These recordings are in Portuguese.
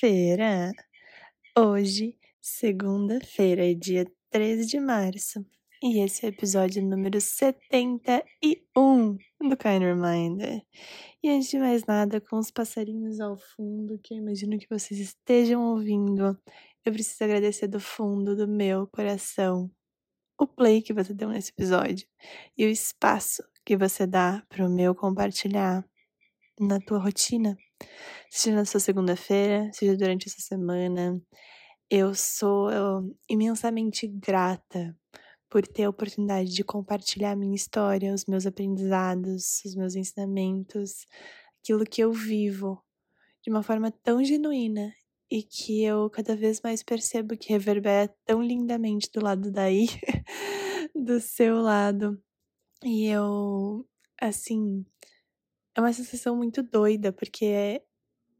Segunda-feira. Hoje, segunda-feira, é dia 13 de março. E esse é o episódio número 71 do Kind Reminder. E antes de mais nada, com os passarinhos ao fundo, que eu imagino que vocês estejam ouvindo, eu preciso agradecer do fundo do meu coração o play que você deu nesse episódio e o espaço que você dá para o meu compartilhar na tua rotina, seja na sua segunda-feira, seja durante essa semana. Eu sou eu, imensamente grata por ter a oportunidade de compartilhar a minha história, os meus aprendizados, os meus ensinamentos, aquilo que eu vivo de uma forma tão genuína e que eu cada vez mais percebo que reverbera tão lindamente do lado daí, do seu lado. E eu, assim, é uma sensação muito doida, porque é,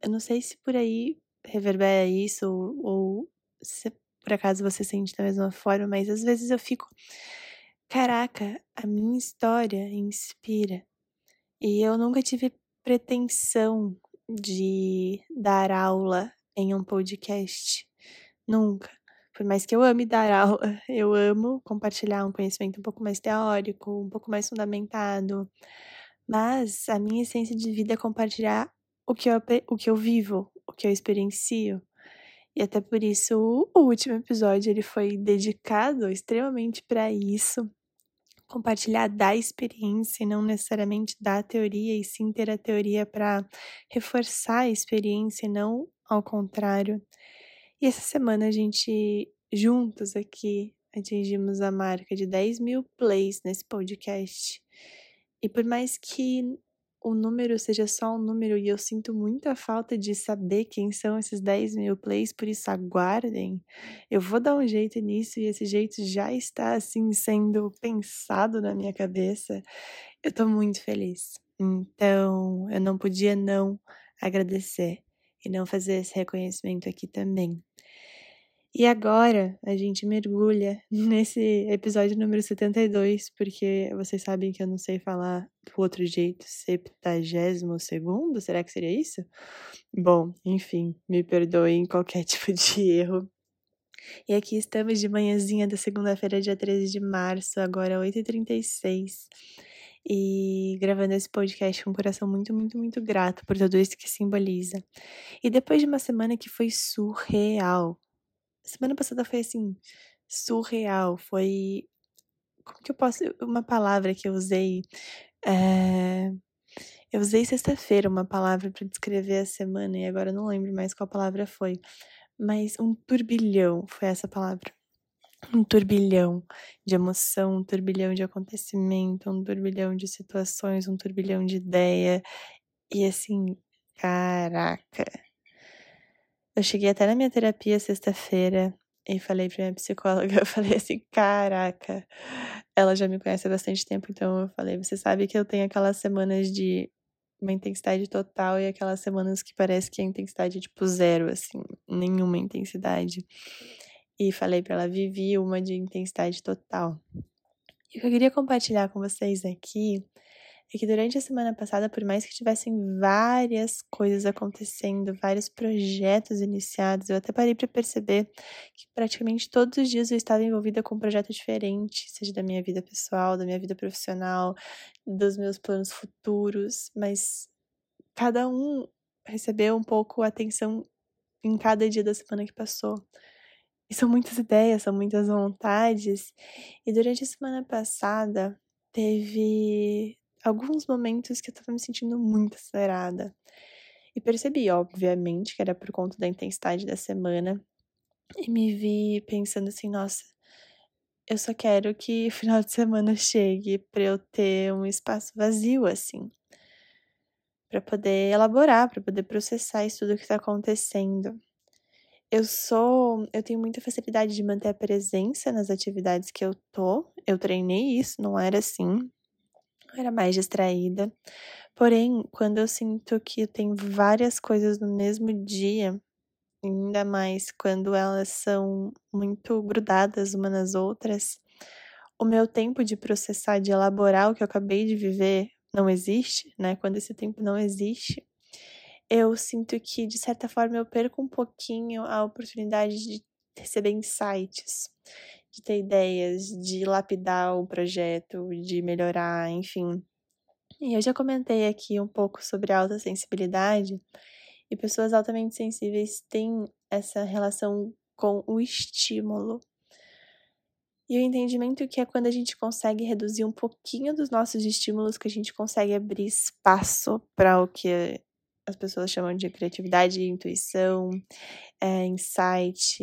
eu não sei se por aí reverbera isso ou, ou se por acaso você sente da mesma forma, mas às vezes eu fico, caraca, a minha história inspira. E eu nunca tive pretensão de dar aula em um podcast. Nunca. Por mais que eu ame dar aula, eu amo compartilhar um conhecimento um pouco mais teórico, um pouco mais fundamentado. Mas a minha essência de vida é compartilhar o que eu, o que eu vivo, o que eu experiencio. E até por isso o último episódio ele foi dedicado extremamente para isso, compartilhar da experiência e não necessariamente da teoria, e sim ter a teoria para reforçar a experiência e não ao contrário. E essa semana a gente, juntos aqui, atingimos a marca de 10 mil plays nesse podcast. E por mais que o número seja só um número e eu sinto muita falta de saber quem são esses 10 mil plays, por isso aguardem. Eu vou dar um jeito nisso e esse jeito já está assim sendo pensado na minha cabeça. Eu tô muito feliz. Então, eu não podia não agradecer e não fazer esse reconhecimento aqui também. E agora a gente mergulha nesse episódio número 72, porque vocês sabem que eu não sei falar do outro jeito, septagésimo segundo, será que seria isso? Bom, enfim, me perdoem qualquer tipo de erro. E aqui estamos de manhãzinha da segunda-feira, dia 13 de março, agora 8h36 e gravando esse podcast com um coração muito, muito, muito grato por tudo isso que simboliza. E depois de uma semana que foi surreal. Semana passada foi assim, surreal. Foi. Como que eu posso. Uma palavra que eu usei. É... Eu usei sexta-feira uma palavra para descrever a semana e agora eu não lembro mais qual palavra foi. Mas um turbilhão foi essa palavra um turbilhão de emoção, um turbilhão de acontecimento, um turbilhão de situações, um turbilhão de ideia. E assim, caraca. Eu cheguei até na minha terapia sexta-feira e falei pra minha psicóloga, eu falei assim, caraca. Ela já me conhece há bastante tempo, então eu falei, você sabe que eu tenho aquelas semanas de uma intensidade total e aquelas semanas que parece que a intensidade é tipo zero, assim, nenhuma intensidade e falei para ela vivi uma de intensidade total. E o que eu queria compartilhar com vocês aqui é que durante a semana passada, por mais que tivessem várias coisas acontecendo, vários projetos iniciados, eu até parei para perceber que praticamente todos os dias eu estava envolvida com um projeto diferente, seja da minha vida pessoal, da minha vida profissional, dos meus planos futuros, mas cada um recebeu um pouco atenção em cada dia da semana que passou. E são muitas ideias, são muitas vontades. E durante a semana passada, teve alguns momentos que eu tava me sentindo muito acelerada. E percebi, obviamente, que era por conta da intensidade da semana. E me vi pensando assim, nossa, eu só quero que o final de semana chegue para eu ter um espaço vazio assim, para poder elaborar, para poder processar isso tudo que está acontecendo. Eu sou, eu tenho muita facilidade de manter a presença nas atividades que eu tô. Eu treinei isso, não era assim. Eu era mais distraída. Porém, quando eu sinto que tenho várias coisas no mesmo dia, ainda mais quando elas são muito grudadas umas nas outras, o meu tempo de processar, de elaborar o que eu acabei de viver não existe, né? Quando esse tempo não existe, eu sinto que, de certa forma, eu perco um pouquinho a oportunidade de receber insights, de ter ideias, de lapidar o projeto, de melhorar, enfim. E eu já comentei aqui um pouco sobre alta sensibilidade, e pessoas altamente sensíveis têm essa relação com o estímulo. E o entendimento que é quando a gente consegue reduzir um pouquinho dos nossos estímulos, que a gente consegue abrir espaço para o que as pessoas chamam de criatividade, intuição, é, insight.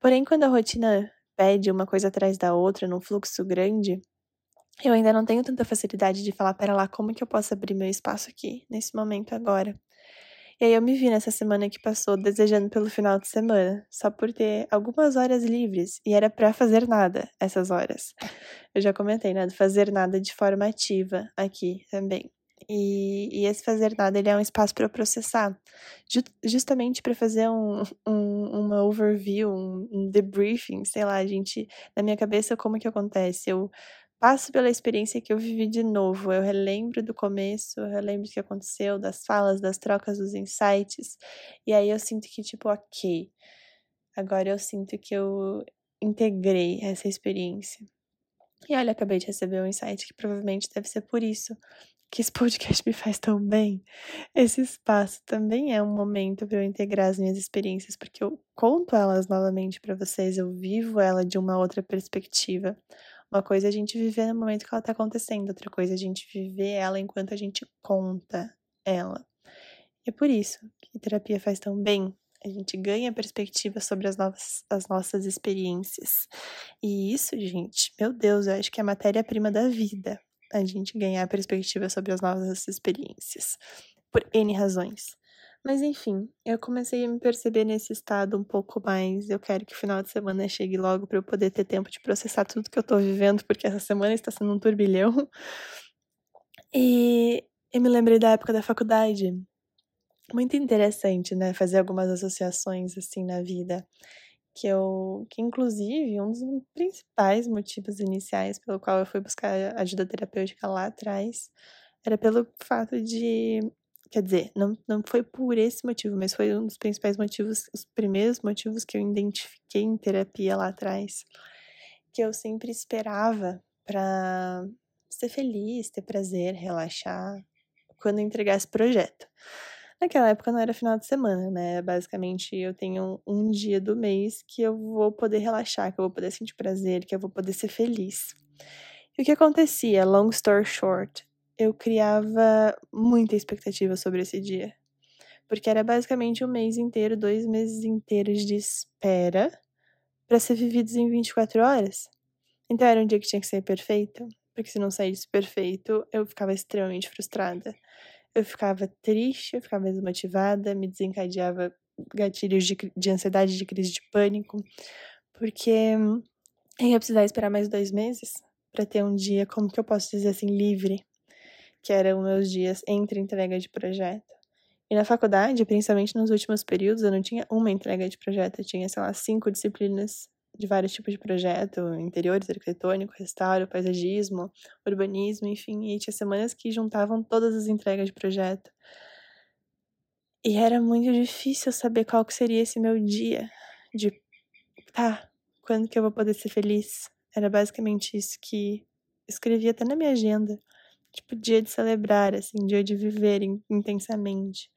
Porém, quando a rotina pede uma coisa atrás da outra, num fluxo grande, eu ainda não tenho tanta facilidade de falar, para lá, como que eu posso abrir meu espaço aqui, nesse momento agora? E aí eu me vi nessa semana que passou desejando pelo final de semana, só por ter algumas horas livres, e era para fazer nada essas horas. Eu já comentei, né, do fazer nada de forma ativa aqui também. E, e esse fazer nada ele é um espaço para processar, Ju, justamente para fazer um, um, uma overview, um, um debriefing, sei lá, gente, na minha cabeça, como que acontece? Eu passo pela experiência que eu vivi de novo. Eu relembro do começo, eu relembro o que aconteceu, das falas, das trocas, dos insights. E aí eu sinto que, tipo, ok. Agora eu sinto que eu integrei essa experiência. E olha, acabei de receber um insight que provavelmente deve ser por isso que esse podcast me faz tão bem. Esse espaço também é um momento para eu integrar as minhas experiências, porque eu conto elas novamente para vocês, eu vivo ela de uma outra perspectiva. Uma coisa é a gente viver no momento que ela tá acontecendo, outra coisa é a gente viver ela enquanto a gente conta ela. E é por isso que terapia faz tão bem. A gente ganha perspectiva sobre as, novas, as nossas experiências. E isso, gente, meu Deus, eu acho que é a matéria-prima da vida. A gente ganhar perspectiva sobre as nossas experiências. Por N razões. Mas enfim, eu comecei a me perceber nesse estado um pouco mais. Eu quero que o final de semana chegue logo para eu poder ter tempo de processar tudo que eu tô vivendo, porque essa semana está sendo um turbilhão. E eu me lembrei da época da faculdade. Muito interessante, né? Fazer algumas associações assim na vida. Que eu, que inclusive, um dos principais motivos iniciais pelo qual eu fui buscar ajuda terapêutica lá atrás era pelo fato de Quer dizer, não, não foi por esse motivo, mas foi um dos principais motivos, os primeiros motivos que eu identifiquei em terapia lá atrás, que eu sempre esperava para ser feliz, ter prazer, relaxar, quando entregar esse projeto. Naquela época não era final de semana, né? Basicamente, eu tenho um dia do mês que eu vou poder relaxar, que eu vou poder sentir prazer, que eu vou poder ser feliz. E o que acontecia, long story short, eu criava muita expectativa sobre esse dia. Porque era basicamente um mês inteiro, dois meses inteiros de espera para ser vividos em 24 horas. Então era um dia que tinha que ser perfeito, porque se não saísse perfeito, eu ficava extremamente frustrada. Eu ficava triste, eu ficava desmotivada, me desencadeava gatilhos de, de ansiedade, de crise de pânico, porque eu ia precisar esperar mais dois meses para ter um dia, como que eu posso dizer assim, livre que eram meus dias entre entrega de projeto. E na faculdade, principalmente nos últimos períodos, eu não tinha uma entrega de projeto, eu tinha, sei lá, cinco disciplinas de vários tipos de projeto, interiores, arquitetônico, restauro, paisagismo, urbanismo, enfim, e tinha semanas que juntavam todas as entregas de projeto. E era muito difícil saber qual que seria esse meu dia de tá, quando que eu vou poder ser feliz? Era basicamente isso que escrevia até na minha agenda tipo, dia de celebrar, assim, dia de viver intensamente.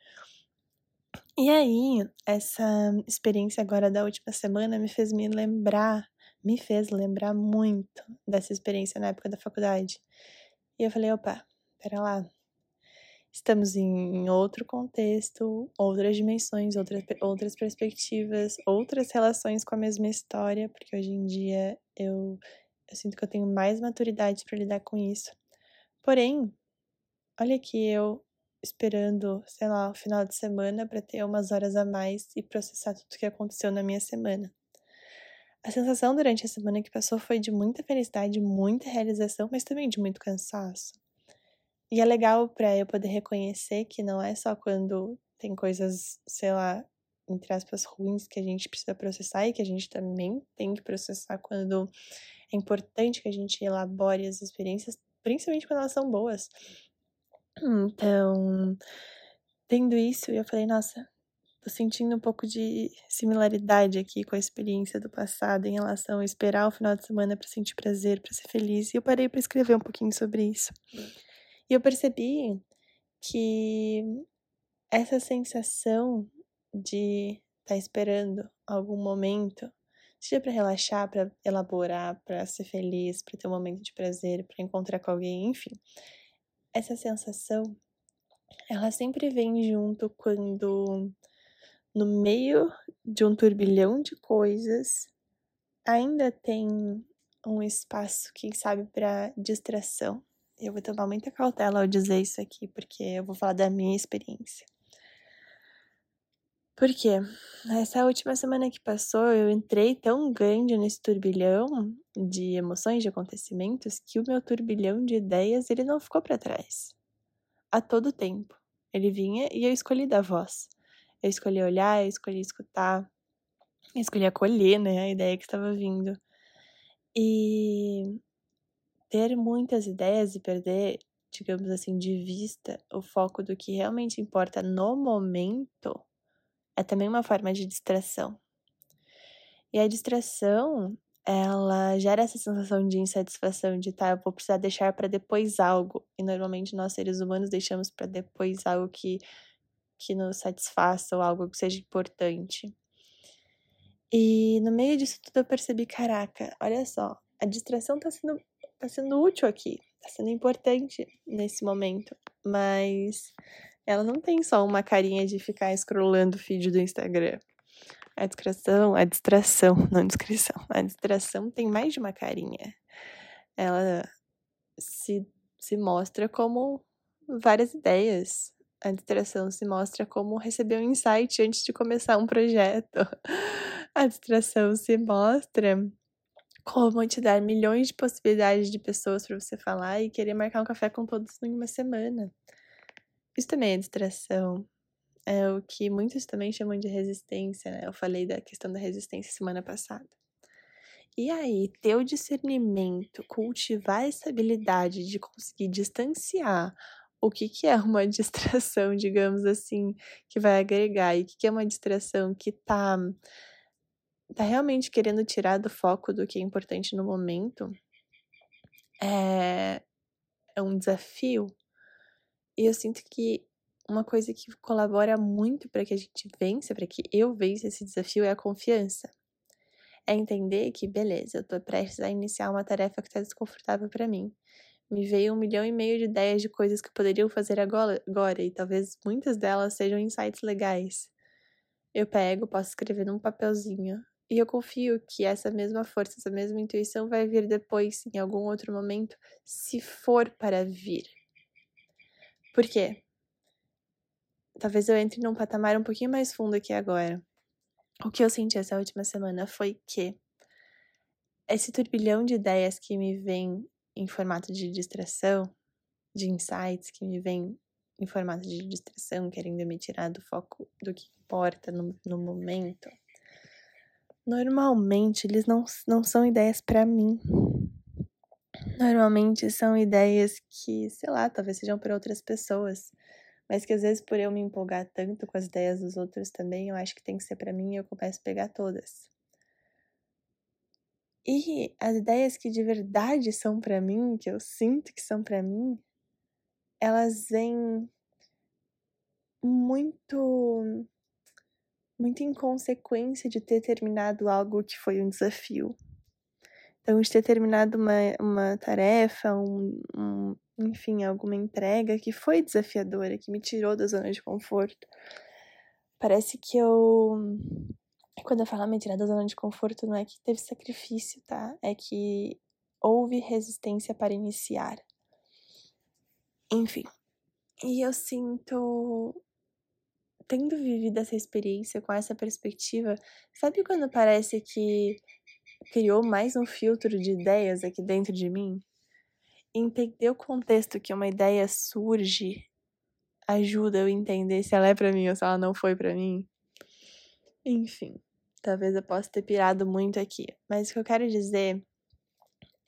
E aí, essa experiência agora da última semana me fez me lembrar, me fez lembrar muito dessa experiência na época da faculdade. E eu falei, opa, pera lá. Estamos em outro contexto, outras dimensões, outras, outras perspectivas, outras relações com a mesma história, porque hoje em dia eu, eu sinto que eu tenho mais maturidade para lidar com isso. Porém, olha aqui eu esperando, sei lá, o final de semana para ter umas horas a mais e processar tudo o que aconteceu na minha semana. A sensação durante a semana que passou foi de muita felicidade, muita realização, mas também de muito cansaço. E é legal para eu poder reconhecer que não é só quando tem coisas, sei lá, entre aspas, ruins que a gente precisa processar e que a gente também tem que processar quando é importante que a gente elabore as experiências principalmente quando elas são boas. Então, tendo isso, eu falei, nossa, tô sentindo um pouco de similaridade aqui com a experiência do passado em relação a esperar o final de semana para sentir prazer, para ser feliz. E eu parei para escrever um pouquinho sobre isso. E eu percebi que essa sensação de estar tá esperando algum momento, seja para relaxar, para elaborar, para ser feliz, para ter um momento de prazer, para encontrar com alguém, enfim. Essa sensação, ela sempre vem junto quando no meio de um turbilhão de coisas ainda tem um espaço, quem sabe, para distração. Eu vou tomar muita cautela ao dizer isso aqui, porque eu vou falar da minha experiência. Porque essa última semana que passou, eu entrei tão grande nesse turbilhão de emoções, de acontecimentos, que o meu turbilhão de ideias, ele não ficou para trás. A todo tempo. Ele vinha e eu escolhi dar voz. Eu escolhi olhar, eu escolhi escutar, eu escolhi acolher, né, a ideia que estava vindo. E ter muitas ideias e perder, digamos assim, de vista o foco do que realmente importa no momento é também uma forma de distração. E a distração, ela gera essa sensação de insatisfação, de tá, eu vou precisar deixar para depois algo. E normalmente nós seres humanos deixamos para depois algo que que nos satisfaça ou algo que seja importante. E no meio disso tudo eu percebi, caraca, olha só, a distração tá sendo tá sendo útil aqui, tá sendo importante nesse momento, mas ela não tem só uma carinha de ficar scrollando o feed do Instagram. A distração, a distração, não descrição. A distração tem mais de uma carinha. Ela se, se mostra como várias ideias. A distração se mostra como receber um insight antes de começar um projeto. A distração se mostra como te dar milhões de possibilidades de pessoas para você falar e querer marcar um café com todos em uma semana. Isso também é distração. É o que muitos também chamam de resistência, né? Eu falei da questão da resistência semana passada. E aí, ter o discernimento, cultivar essa habilidade de conseguir distanciar o que, que é uma distração, digamos assim, que vai agregar, e o que, que é uma distração que tá, tá realmente querendo tirar do foco do que é importante no momento, é, é um desafio e eu sinto que uma coisa que colabora muito para que a gente vença, para que eu vença esse desafio, é a confiança. É entender que, beleza, eu tô prestes a iniciar uma tarefa que tá desconfortável para mim. Me veio um milhão e meio de ideias de coisas que poderiam fazer agora, e talvez muitas delas sejam insights legais. Eu pego, posso escrever num papelzinho, e eu confio que essa mesma força, essa mesma intuição vai vir depois, em algum outro momento, se for para vir. Por quê? Talvez eu entre num patamar um pouquinho mais fundo aqui agora. O que eu senti essa última semana foi que esse turbilhão de ideias que me vem em formato de distração, de insights que me vem em formato de distração, querendo me tirar do foco do que importa no, no momento, normalmente eles não, não são ideias para mim. Normalmente são ideias que, sei lá, talvez sejam para outras pessoas, mas que às vezes por eu me empolgar tanto com as ideias dos outros também, eu acho que tem que ser para mim e eu começo a pegar todas. E as ideias que de verdade são para mim, que eu sinto que são para mim, elas vêm muito muito em consequência de ter terminado algo que foi um desafio. Então, de ter terminado uma, uma tarefa, um, um, enfim, alguma entrega que foi desafiadora, que me tirou da zona de conforto. Parece que eu. Quando eu falo me tirar da zona de conforto, não é que teve sacrifício, tá? É que houve resistência para iniciar. Enfim. E eu sinto tendo vivido essa experiência com essa perspectiva, sabe quando parece que criou mais um filtro de ideias aqui dentro de mim. Entender o contexto que uma ideia surge ajuda eu a entender se ela é para mim ou se ela não foi para mim. Enfim, talvez eu possa ter pirado muito aqui, mas o que eu quero dizer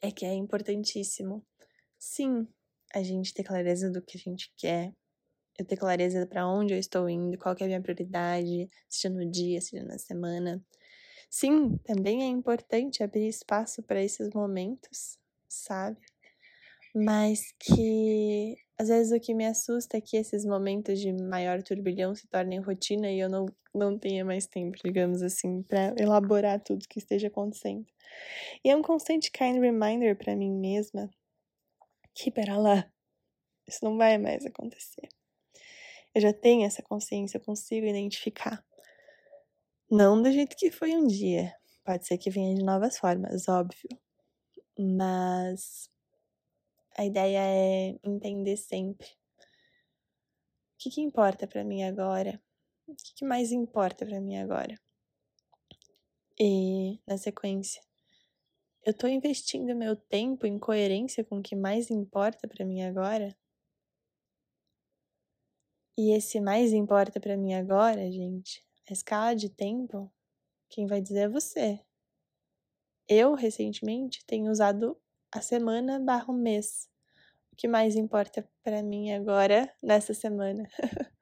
é que é importantíssimo, sim, a gente ter clareza do que a gente quer, eu ter clareza para onde eu estou indo, qual é a minha prioridade, seja no dia, seja na semana. Sim, também é importante abrir espaço para esses momentos, sabe? Mas que às vezes o que me assusta é que esses momentos de maior turbilhão se tornem rotina e eu não, não tenha mais tempo, digamos assim, para elaborar tudo que esteja acontecendo. E é um constante kind reminder para mim mesma que, pera lá, isso não vai mais acontecer. Eu já tenho essa consciência, eu consigo identificar. Não do jeito que foi um dia. Pode ser que venha de novas formas, óbvio. Mas a ideia é entender sempre o que, que importa para mim agora, o que, que mais importa para mim agora. E na sequência, eu tô investindo meu tempo em coerência com o que mais importa para mim agora? E esse mais importa para mim agora, gente, a escala de tempo, quem vai dizer é você. Eu, recentemente, tenho usado a semana barra mês. O que mais importa para mim agora, nessa semana?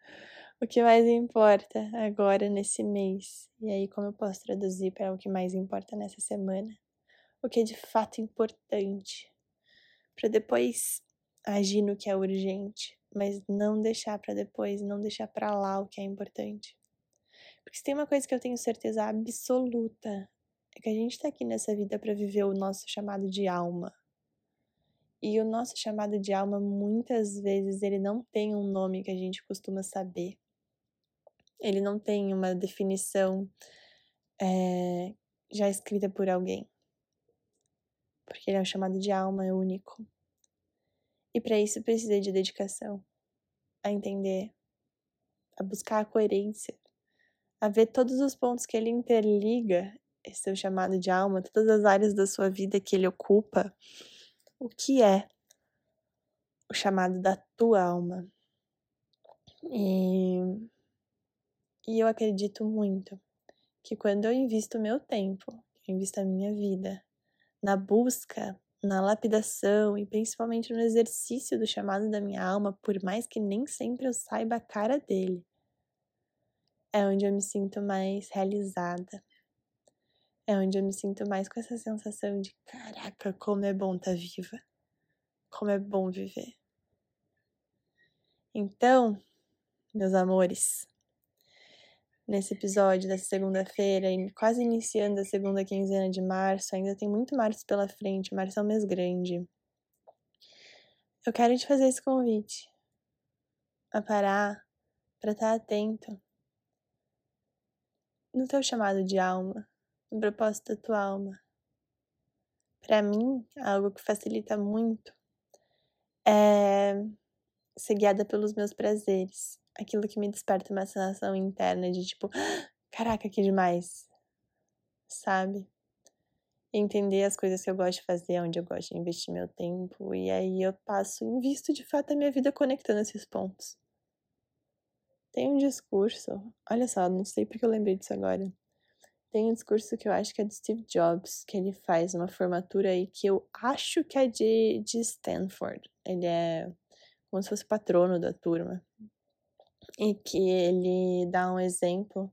o que mais importa agora, nesse mês? E aí, como eu posso traduzir para o que mais importa nessa semana? O que é de fato importante? Para depois agir no que é urgente, mas não deixar para depois, não deixar para lá o que é importante. Porque se tem uma coisa que eu tenho certeza absoluta, é que a gente tá aqui nessa vida para viver o nosso chamado de alma. E o nosso chamado de alma, muitas vezes, ele não tem um nome que a gente costuma saber. Ele não tem uma definição é, já escrita por alguém. Porque ele é um chamado de alma, é único. E para isso precisa de dedicação, a entender, a buscar a coerência, a ver todos os pontos que ele interliga esse seu chamado de alma, todas as áreas da sua vida que ele ocupa, o que é o chamado da tua alma. E, e eu acredito muito que quando eu invisto meu tempo, eu invisto a minha vida na busca, na lapidação e principalmente no exercício do chamado da minha alma, por mais que nem sempre eu saiba a cara dele, é onde eu me sinto mais realizada. É onde eu me sinto mais com essa sensação de caraca, como é bom estar tá viva. Como é bom viver. Então, meus amores, nesse episódio dessa segunda-feira, quase iniciando a segunda quinzena de março, ainda tem muito março pela frente, março é um mês grande. Eu quero te fazer esse convite a parar para estar tá atento no teu chamado de alma, no propósito da tua alma. Para mim, algo que facilita muito é ser guiada pelos meus prazeres. Aquilo que me desperta uma sensação interna de tipo, caraca, que demais. Sabe? Entender as coisas que eu gosto de fazer, onde eu gosto de investir meu tempo. E aí eu passo, invisto de fato a minha vida conectando esses pontos. Tem um discurso, olha só, não sei porque eu lembrei disso agora. Tem um discurso que eu acho que é do Steve Jobs, que ele faz uma formatura aí que eu acho que é de, de Stanford. Ele é como se fosse patrono da turma. E que ele dá um exemplo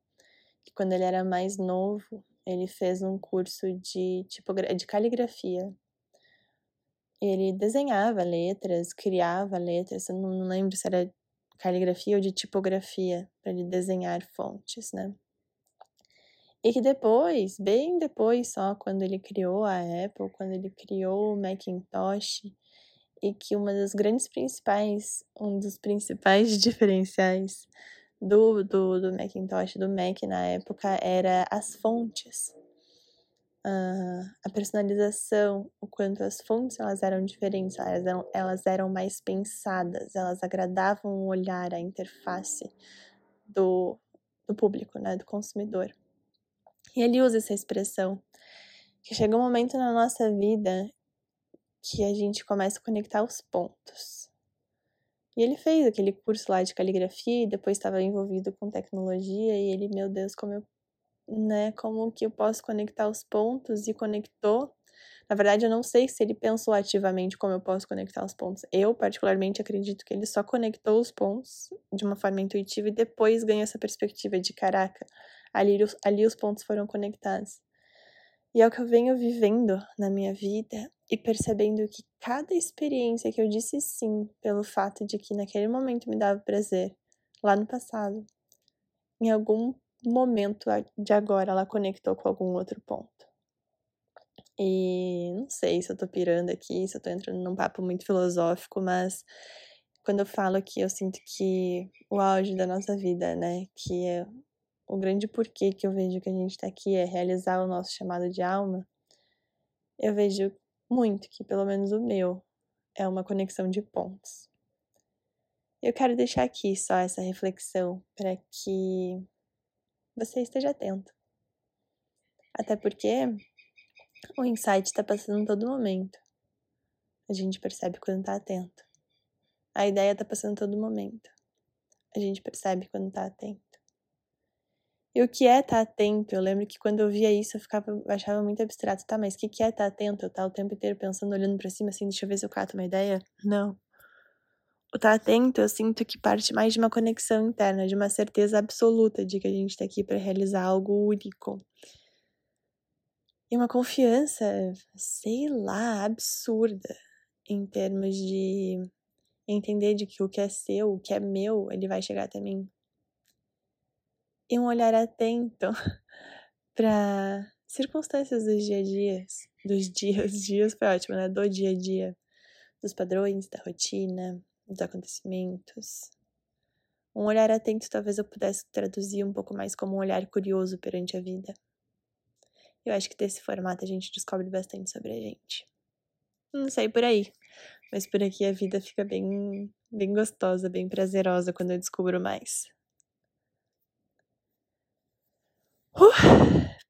que quando ele era mais novo, ele fez um curso de, de caligrafia. Ele desenhava letras, criava letras, eu não lembro se era caligrafia ou de tipografia, para ele desenhar fontes, né? E que depois, bem depois só, quando ele criou a Apple, quando ele criou o Macintosh, e que uma das grandes principais, um dos principais diferenciais do, do, do Macintosh, do Mac na época, era as fontes uh, a personalização, o quanto as fontes elas eram diferentes, elas eram, elas eram mais pensadas, elas agradavam o olhar, a interface do, do público, né, do consumidor. E ele usa essa expressão que chega um momento na nossa vida que a gente começa a conectar os pontos. E ele fez aquele curso lá de caligrafia e depois estava envolvido com tecnologia e ele, meu Deus, como eu né? Como que eu posso conectar os pontos e conectou Na verdade, eu não sei se ele pensou ativamente como eu posso conectar os pontos. Eu, particularmente, acredito que ele só conectou os pontos de uma forma intuitiva e depois ganhou essa perspectiva de caraca, ali, ali os pontos foram conectados. E é o que eu venho vivendo na minha vida e percebendo que cada experiência que eu disse sim, pelo fato de que naquele momento me dava prazer, lá no passado, em algum momento de agora ela conectou com algum outro ponto. E não sei se eu tô pirando aqui, se eu tô entrando num papo muito filosófico, mas quando eu falo que eu sinto que o auge da nossa vida, né, que é o grande porquê que eu vejo que a gente tá aqui é realizar o nosso chamado de alma, eu vejo muito que, pelo menos o meu, é uma conexão de pontos. Eu quero deixar aqui só essa reflexão para que você esteja atento. Até porque o insight está passando em todo momento. A gente percebe quando está atento. A ideia está passando em todo momento. A gente percebe quando está atento. E o que é estar tá atento? Eu lembro que quando eu via isso, eu ficava, achava muito abstrato. Tá, mas o que, que é estar tá atento? Eu estar o tempo inteiro pensando, olhando para cima, assim, deixa eu ver se eu cato uma ideia? Não. O estar tá atento, eu sinto que parte mais de uma conexão interna, de uma certeza absoluta de que a gente está aqui para realizar algo único e uma confiança, sei lá, absurda em termos de entender de que o que é seu, o que é meu, ele vai chegar até mim. E um olhar atento para circunstâncias dos dia a dia, dos dias, dias foi ótimo, né? Do dia a dia, dos padrões, da rotina, dos acontecimentos. Um olhar atento talvez eu pudesse traduzir um pouco mais como um olhar curioso perante a vida. Eu acho que desse formato a gente descobre bastante sobre a gente. Não sei por aí, mas por aqui a vida fica bem, bem gostosa, bem prazerosa quando eu descubro mais. Uh,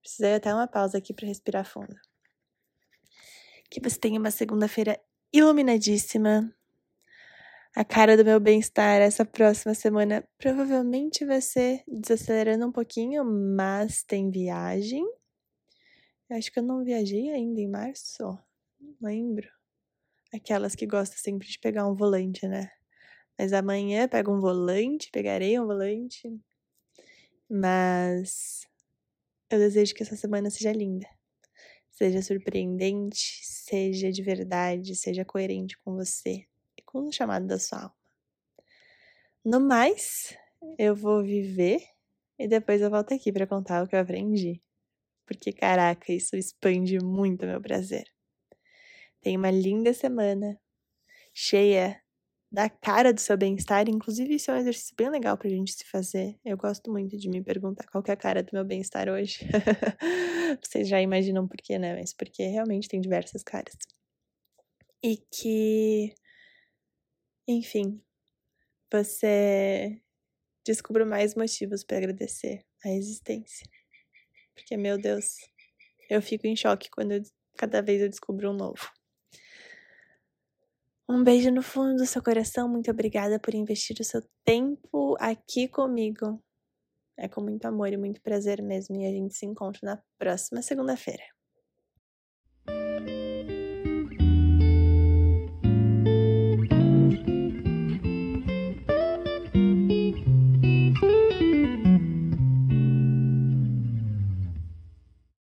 precisei até uma pausa aqui para respirar fundo. Que você tenha uma segunda-feira iluminadíssima. A cara do meu bem-estar essa próxima semana provavelmente vai ser desacelerando um pouquinho, mas tem viagem eu acho que eu não viajei ainda em março, não lembro. Aquelas que gostam sempre de pegar um volante, né? Mas amanhã pego um volante, pegarei um volante. Mas eu desejo que essa semana seja linda. Seja surpreendente, seja de verdade, seja coerente com você com o chamado da sua alma. No mais, eu vou viver e depois eu volto aqui para contar o que eu aprendi porque caraca, isso expande muito o meu prazer. Tenha uma linda semana, cheia da cara do seu bem-estar. Inclusive, isso é um exercício bem legal pra gente se fazer. Eu gosto muito de me perguntar qual é a cara do meu bem-estar hoje. Vocês já imaginam por quê, né? Mas porque realmente tem diversas caras. E que, enfim, você descubra mais motivos para agradecer a existência. Porque, meu Deus, eu fico em choque quando eu, cada vez eu descubro um novo. Um beijo no fundo do seu coração. Muito obrigada por investir o seu tempo aqui comigo. É com muito amor e muito prazer mesmo. E a gente se encontra na próxima segunda-feira.